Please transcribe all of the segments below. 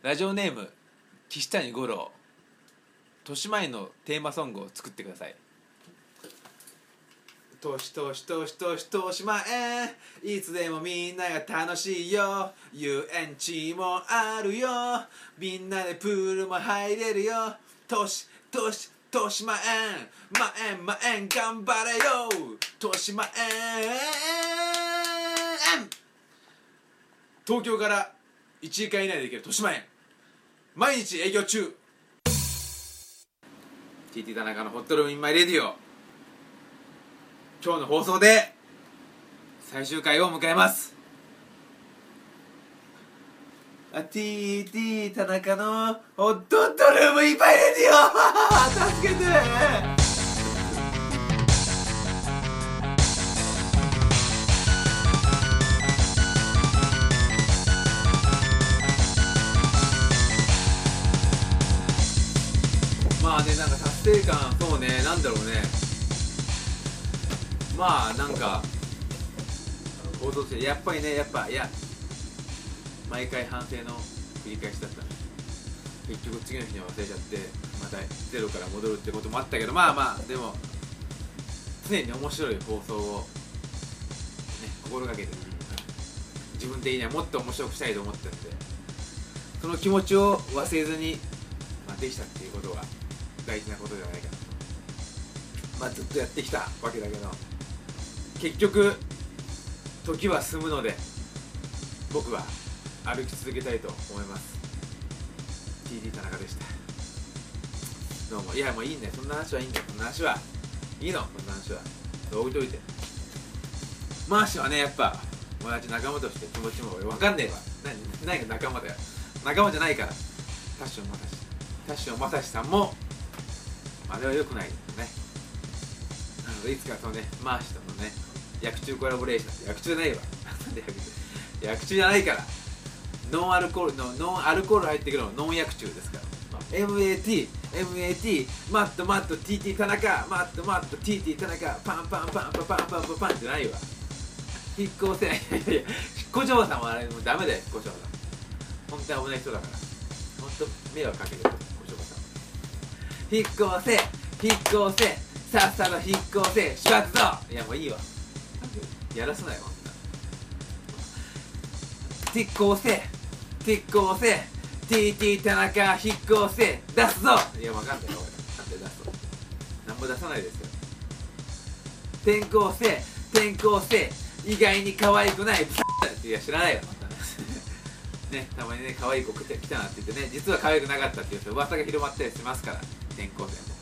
ラジオネーム岸谷五郎。豊島園のテーマソングを作ってください。としとしとしとしとしまえいつでもみんなが楽しいよ。遊園地もあるよ。みんなでプールも入れるよ。としとしとしまえん。まえんまえん頑張れよ。としまえん。東京から1時間以内で行ける豊島園。毎日営業中。TT 田中のホットルームインマイレディオ。今日の放送で最終回を迎えます。あ TT 田中のホットルームインマイレディオ。助けて。達成感そうねなんだろうねまあなんか報道してやっぱりねやっぱいや毎回反省の繰り返しだった結局次の日に忘れちゃってまたゼロから戻るってこともあったけどまあまあでも常に面白い放送をね心がけて自分的にはもっと面白くしたいと思ってるんでその気持ちを忘れずに、まあ、できたっていうことが大事なことではないかなまあずっとやってきたわけだけど。結局時は進むので僕は歩き続けたいと思います。TD 田中でした。どうも。いやもういいんだよ。そんな話はいいんだそんな話はいいの。そんな話は。置いといて。マーシはねやっぱ同じ仲間として気持ちも俺分かんねえわ。何何が仲間だよ。仲間じゃないから。タッションまさしタッションまさしさんもあれは良くないですね。なのでいつかそのねマーシとのね薬中コラボレーション薬中ないわ薬 中じゃないからノンアルコールのノンアルコール入ってくるのノン薬中ですから。MAT MAT マットマット TT 田中マットマット TT 田中パンパンパンパンパンパンパンパンじゃないわ引っ越せないやいや彦城さんはあれもうダメだよ彦城さん本当に危ない人だから本当迷惑かけてる引っ越せ引っ越せさっさと引っ越せしばくぞ。いやもういいわ。やらすなよほんな引っ越せ引っ越せ TT 田中引っ越せ出すぞ。いやわかんないよ。俺なんで出すの？何も出さないですよ。転校生転校生意外に可愛くない。いや知らないよ。ねたまにね可愛い子来て来たなって言ってね実は可愛くなかったっていう噂が広まったりしますから。転校生も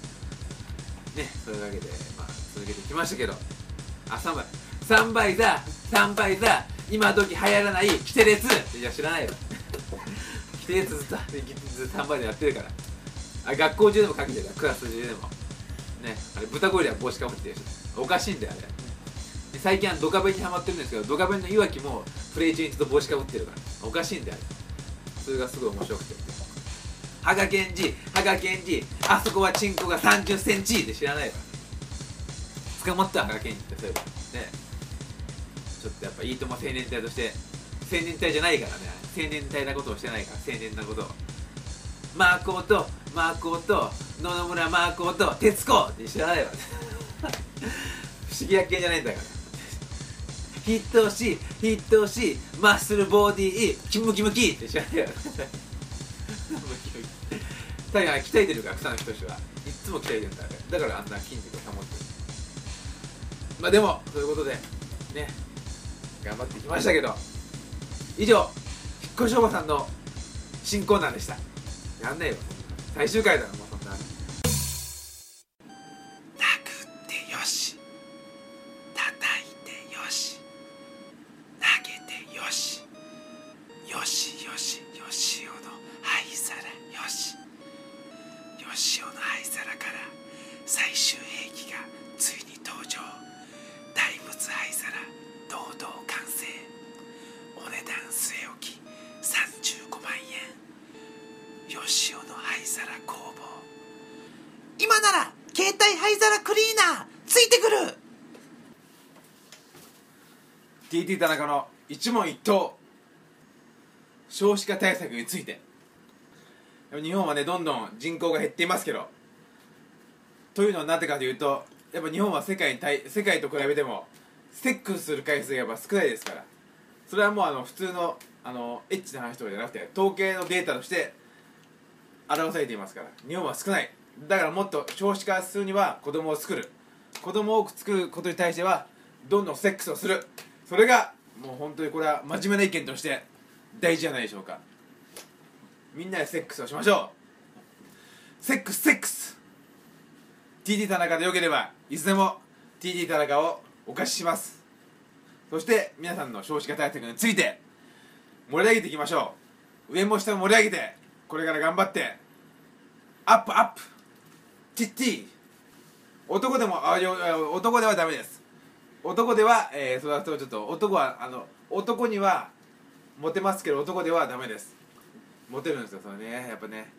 ねそういうわけでまあ続けてきましたけど。朝までサンバイザー。サンバイザ今時流行らないキテレツいや知らないよ。キテレツずっとずっとサンバイザーやってるから。あ学校中でもかけてたクラス中でも。ねあれ豚ゴリラ帽子かぶってる人おかしいんだよあれ。最近はドカベンにハマってるんですけどドカベンのいわきもプレイ中にずっと帽子かぶってるから。おかしいんだよあれ。それがすごい面白くて。羽賀健二羽賀健二あそこはチンコが3 0センチ。で知らないわ捕まった羽賀健二ってそういえばね。ちょっとやっぱいいとも青年隊として青年隊じゃないからね。青年隊なことをしてないから青年なことを。マーコーとマーコーと野々村マーコーと徹子！って知らないわ。不思議発見じゃないんだから。ヒットしヒットしマッスルボディーキムキムキ！って知らないわ。鍛え鍛えてるから草野仁は。いっつも鍛えてるんだだからあんな筋肉を保ってる。まあでもそういうことでね。頑張ってきましたけど。以上引っ越しおばさんの新コーナーでした。やんないよ。最終回だろ TT 田中の一問一答。少子化対策について。日本はねどんどん人口が減っていますけど。というのはなぜかというとやっぱ日本は世界に対世界と比べてもセックスする回数がやっぱ少ないですから。それはもうあの普通のあのエッチな話とかじゃなくて統計のデータとして表されていますから。日本は少ない。だからもっと少子化するには子供を作る。子供を多く作ることに対してはどんどんセックスをする。それがもう本当にこれは真面目な意見として大事じゃないでしょうか。みんなでセックスをしましょう。セックスセックス。TT 田中でよければいつでも TT 田中をお貸しします。そして皆さんの少子化対策について盛り上げていきましょう。上も下も盛り上げてこれから頑張ってアップアップ。TT 男でもあよ男ではダメです。男では、えー、それはちょっと男はあの男にはモテますけど男ではダメです。モテるんですよそれね。やっぱね。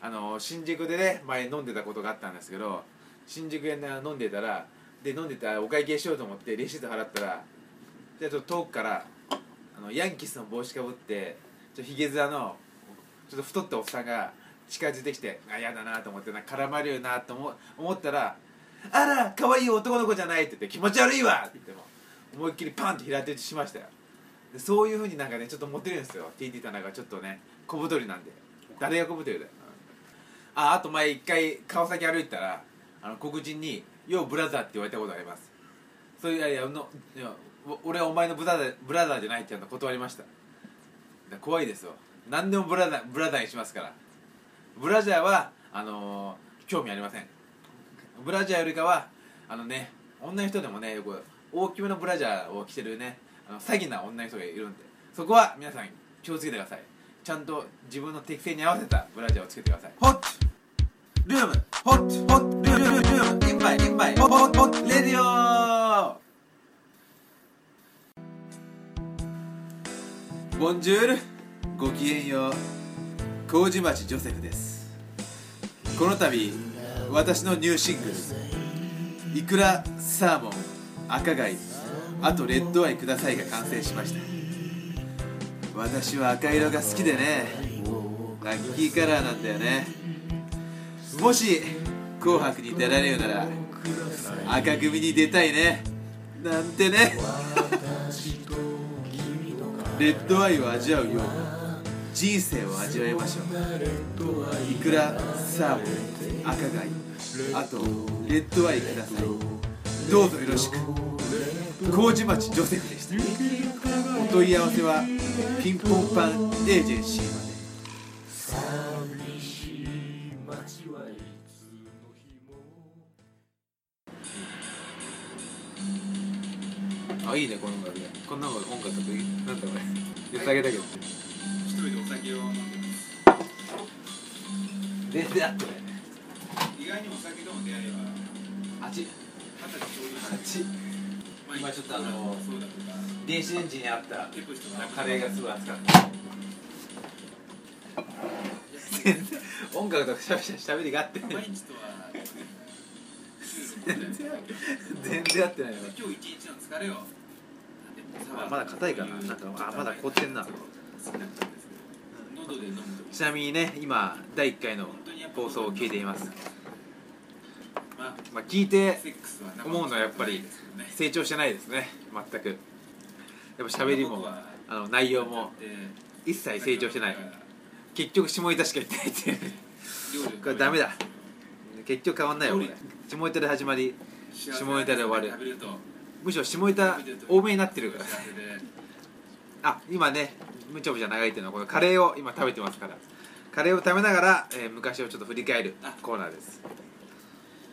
あの新宿でね前飲んでたことがあったんですけど新宿で、ね、飲んでたらで飲んでたらお会計しようと思ってレシート払ったらでちょっと遠くからあのヤンキースの帽子かぶってちょっとひげ面のちょっと太ったおっさんが近づいてきてあ嫌だなと思ってな絡まれるなと思思ったら「あら可愛い男の子じゃない」って言って「気持ち悪いわ!」って言っても思いっきりパンって平手打ちしましたよ。でそういうふうになんかねちょっとモテるんですよ。TT 田中ちょっとね小太りなんで。誰が小太りだよ。ああと前一回川崎歩いたらあの黒人に「ようブラザー」って言われたことあります。そういういやいやのいや俺はお前のブラザーブラザーじゃないって言うの断りました。怖いですよ。何でもブラザーブラザーにしますから。ブラジャーはあのー興味ありません。ブラジャーよりかはあのね女の人でもねよく大きめのブラジャーを着てるねあの詐欺な女の人がいるんでそこは皆さん気をつけてください。ちゃんと自分の適性に合わせたブラジャーをつけてください。ホットルームホットホットルームルームルームインバイインバイホッホッホッレディオボンジュールごきげんよう。麹町ジョセフです。この度私のニューシングル「いくらサーモン赤貝あとレッドアイください」が完成しました。私は赤色が好きでね。ラッキーカラーなんだよね。もし「紅白」に出られるなら赤組に出たいね。なんてね。レッドアイを味わうよう。に人生を味わいましょう。いくらサーモン赤貝あとレッドアイくださいどうぞよろしく。麹町ジョセフでしたお問い合わせはピンポンパンエージェンシーまであいいねこの音楽ねこんな音楽音楽なんだこれ。言ってあげたけど。一人でお酒を飲んで全然合ってない外にお酒との出会いはあっち二十歳ちょうどあ今ちょっとあの電子レンジにあったカレーがすごい熱かった。全然音楽とかしゃべしゃべりがあって。毎日とは全然合ってないよ。今日一日の疲れをあまだ硬いかな。なんかあまだ凍ってんな。ちなみにね今第1回の放送を聞いていますまあまあ聞いて思うのはやっぱり成長してないですね。全く。やっぱ喋りもあの内容も一切成長してない。結局下ネタしか言ってないっていう。これダメだ。結局変わんないよこれ。下ネタで始まり下ネタで終わる。むしろ下ネタ多めになってるから。あ今ねむちゃむちゃ長いっていうのはこのカレーを今食べてますから。カレーを食べながら、えー昔をちょっと振り返るコーナーです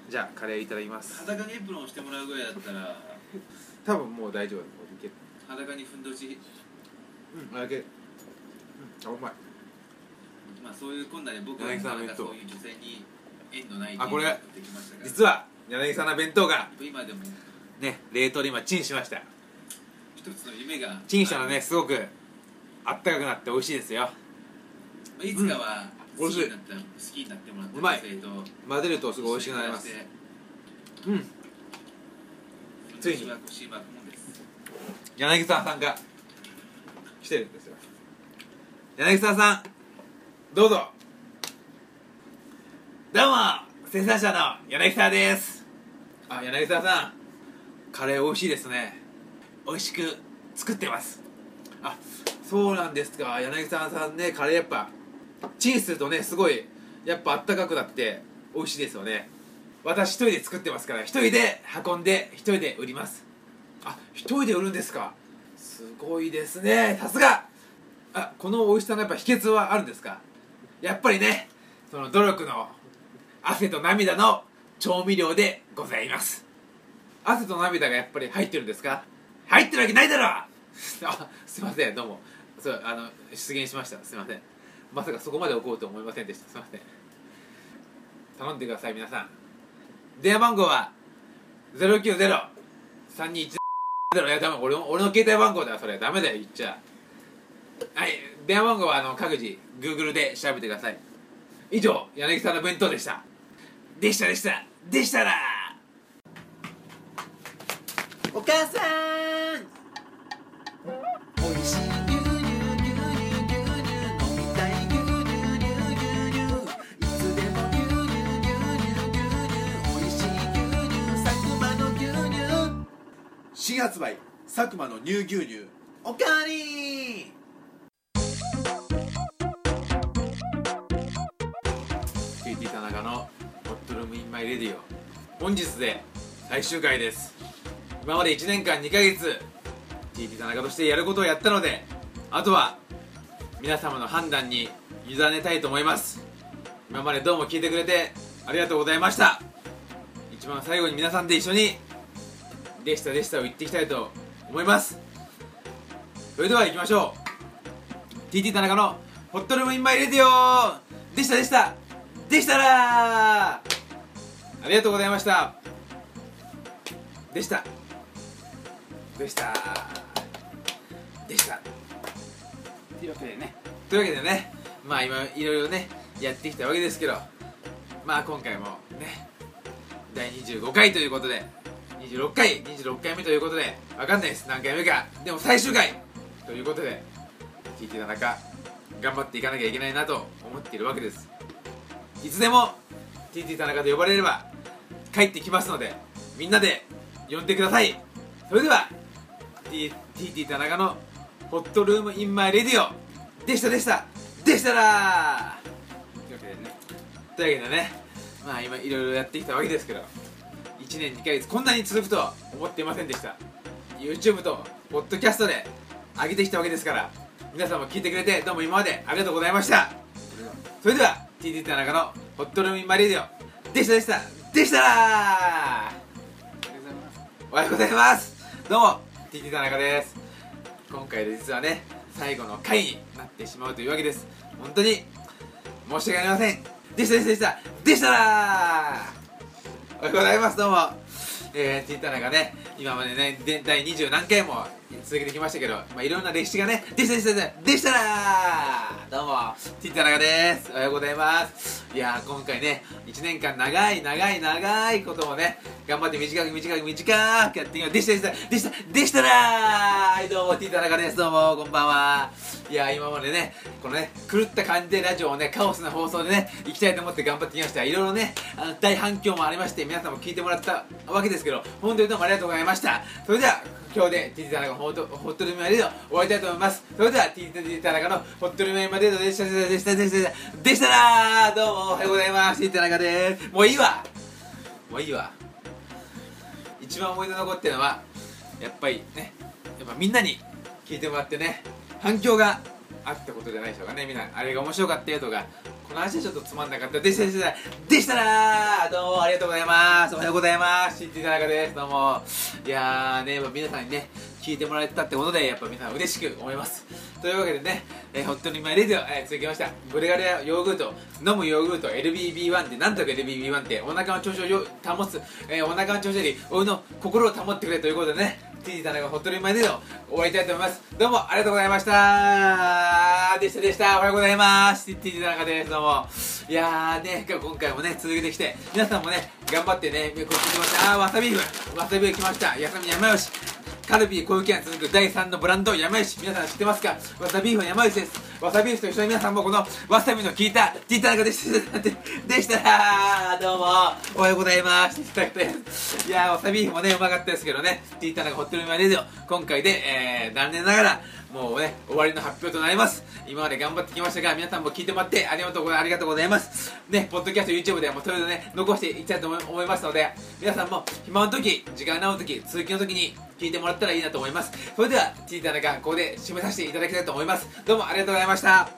じゃあカレーいただきます。裸にエプロンをしてもらうぐらいだったら。多分もう大丈夫だもう。いける裸にふんどし。うんあだけうんあうまい。まあそういうこんなで僕は柳さんかそういう女性に縁のないあこれ。人生を送ってきましたから。実は柳さんの弁当が今でも。ね冷凍で今チンしました。一つの夢が。チンしたらねすごくあったかくなって美味しいですよ。いつかはうん好きになった好きになってもらったうまい。混ぜるとすごい美味しくなります。うん。ついに柳沢さんが来てるんですよ。柳沢さんどうぞ。どうも生産者の柳沢です。あ柳沢さんカレー美味しいですね。美味しく作ってます。あそうなんですか。柳沢さんねカレーやっぱチンするとねすごいやっぱあったかくなって美味しいですよね。私一人で作ってますから一人で運んで一人で売ります。あ一人で売るんですか。すごいですね。さすが。あこの美味しさのやっぱ秘訣はあるんですか。やっぱりねその努力の汗と涙の調味料でございます。汗と涙がやっぱり入ってるんですか。入ってるわけないだろ。あすいません。どうも。そうあの出現しました。すいません。まさかそこまで怒ると思いませんでした。すいません。頼んでください皆さん。電話番号は090-321-0いやダメ俺の俺の携帯番号だそれ。ダメだよ言っちゃ。はい電話番号はあの各自 Google で調べてください。以上柳さんの弁当でした。でしたでした。でしたら。お母さん。新発売佐久間の乳牛乳。おかわり TT 田中の「ホットルームインマイレディオ」本日で最終回です。今まで1年間2ヶ月 TT 田中としてやることをやったのであとは皆様の判断に委ねたいと思います。今までどうも聞いてくれてありがとうございました。一番最後に皆さんで一緒に「でしたでした」を言っていきたいと思います。それでは行きましょう。TT 田中の「ホットルームインマイレディオ」でしたでした。でしたらありがとうございました。でした。でした。でした。というわけでね。というわけでねまあ今いろいろねやってきたわけですけどまあ今回もね第25回ということで26回26回目ということでわかんないです。何回目か。でも最終回。ということで TT 田中頑張っていかなきゃいけないなと思っているわけです。いつでも TT 田中と呼ばれれば帰ってきますのでみんなで呼んでください。それでは TT 田中のホットルームインマイレディオでしたでした。でしたらというわけでね。というわけでね。まあ今いろいろやってきたわけですけど。1年2ヶ月こんなに続くとは思っていませんでした。YouTube とポッドキャストで上げてきたわけですから皆さんも聞いてくれてどうも今までありがとうございました。それでは TT 田中のホットルームインマイレディオでしたでしたでしたらおはようございます。どうも TT 田中です。今回で実はね最後の回になってしまうというわけです。本当に申し訳ありません。でしたでしたでしたでしたらおはようございます。どうも。えー、TT 田中ね今までね全体20何回も続けてきましたけど、まあ、いろんな歴史がねでしたでしたでした。でしたらどうも TT 田中です。おはようございます。いやー今回ね1年間長い長い長いことをね頑張って短く短く短くやってきまでしたでしたでしたでしたらはいどうも TT 田中です。どうもこんばんは。いやー今までねこのね狂った感じでラジオをねカオスな放送でね行きたいと思って頑張ってきました。いろいろねあの大反響もありまして皆さんも聞いてもらったわけですけど本当にどうもありがとうございました。それでは今日で TT 田中ホットホットルームマレード終わりた。いと思いますそれでは TT 田中のホットルームマレードでした。でした。でした。でした。らどうもおはようございます TT 田中ですもういいわもういいわ一番思い出残ってるのはやっぱりねやっぱみんなに聞いてもらってね反響があった。ことじゃないでしょうかねみんなあれが面白かった。よとかこの話はちょっとつまんなかったでしたでしたでしたらどうもありがとうございます。おはようございます新人田中ですどうもいやーねやっぱ皆さんにね聞いてもらえたってことでやっぱ皆さん嬉しく思います。というわけでね、えー、ホットにマイレディオ、えー、続きました。ブレガリアヨーグルト飲むヨーグルト LBB1 でなんとか LBB1 ってお腹の調子をよ保つ、えー、お腹の調子よりお湯の心を保ってくれということでね T 田中ホットリーマイレディオ終わりたいと思います。どうもありがとうございました。でしたでした。おはようございます。T 田中です。どうも。いやーね今回もね続けてきて皆さんもね頑張ってねこっち来ました。あーわさビーフわさビーフ来ました。やさみ山吉。カルビー小雪が続く第3のブランド山吉。皆さん知ってますか？わさビーフは山吉です。わさび飯と一緒に皆さんもこのわさびの効いたティータナカでしたでしたどうも。おはようございます。いやーわさび飯もねうまかったですけどね。ティータナカホテルマレディオ今回で、えー、残念ながらもうね終わりの発表となります。今まで頑張ってきましたが皆さんも聞いてもらってありがとうございありがとうございます。ねポッドキャスト YouTube でもそれでね残していきたいと思いますので皆さんも暇の時時間の合う時通勤の時に聞いてもらったらいいなと思います。それではティータナカここで締めさせていただきたいと思います。どうもありがとうございますました。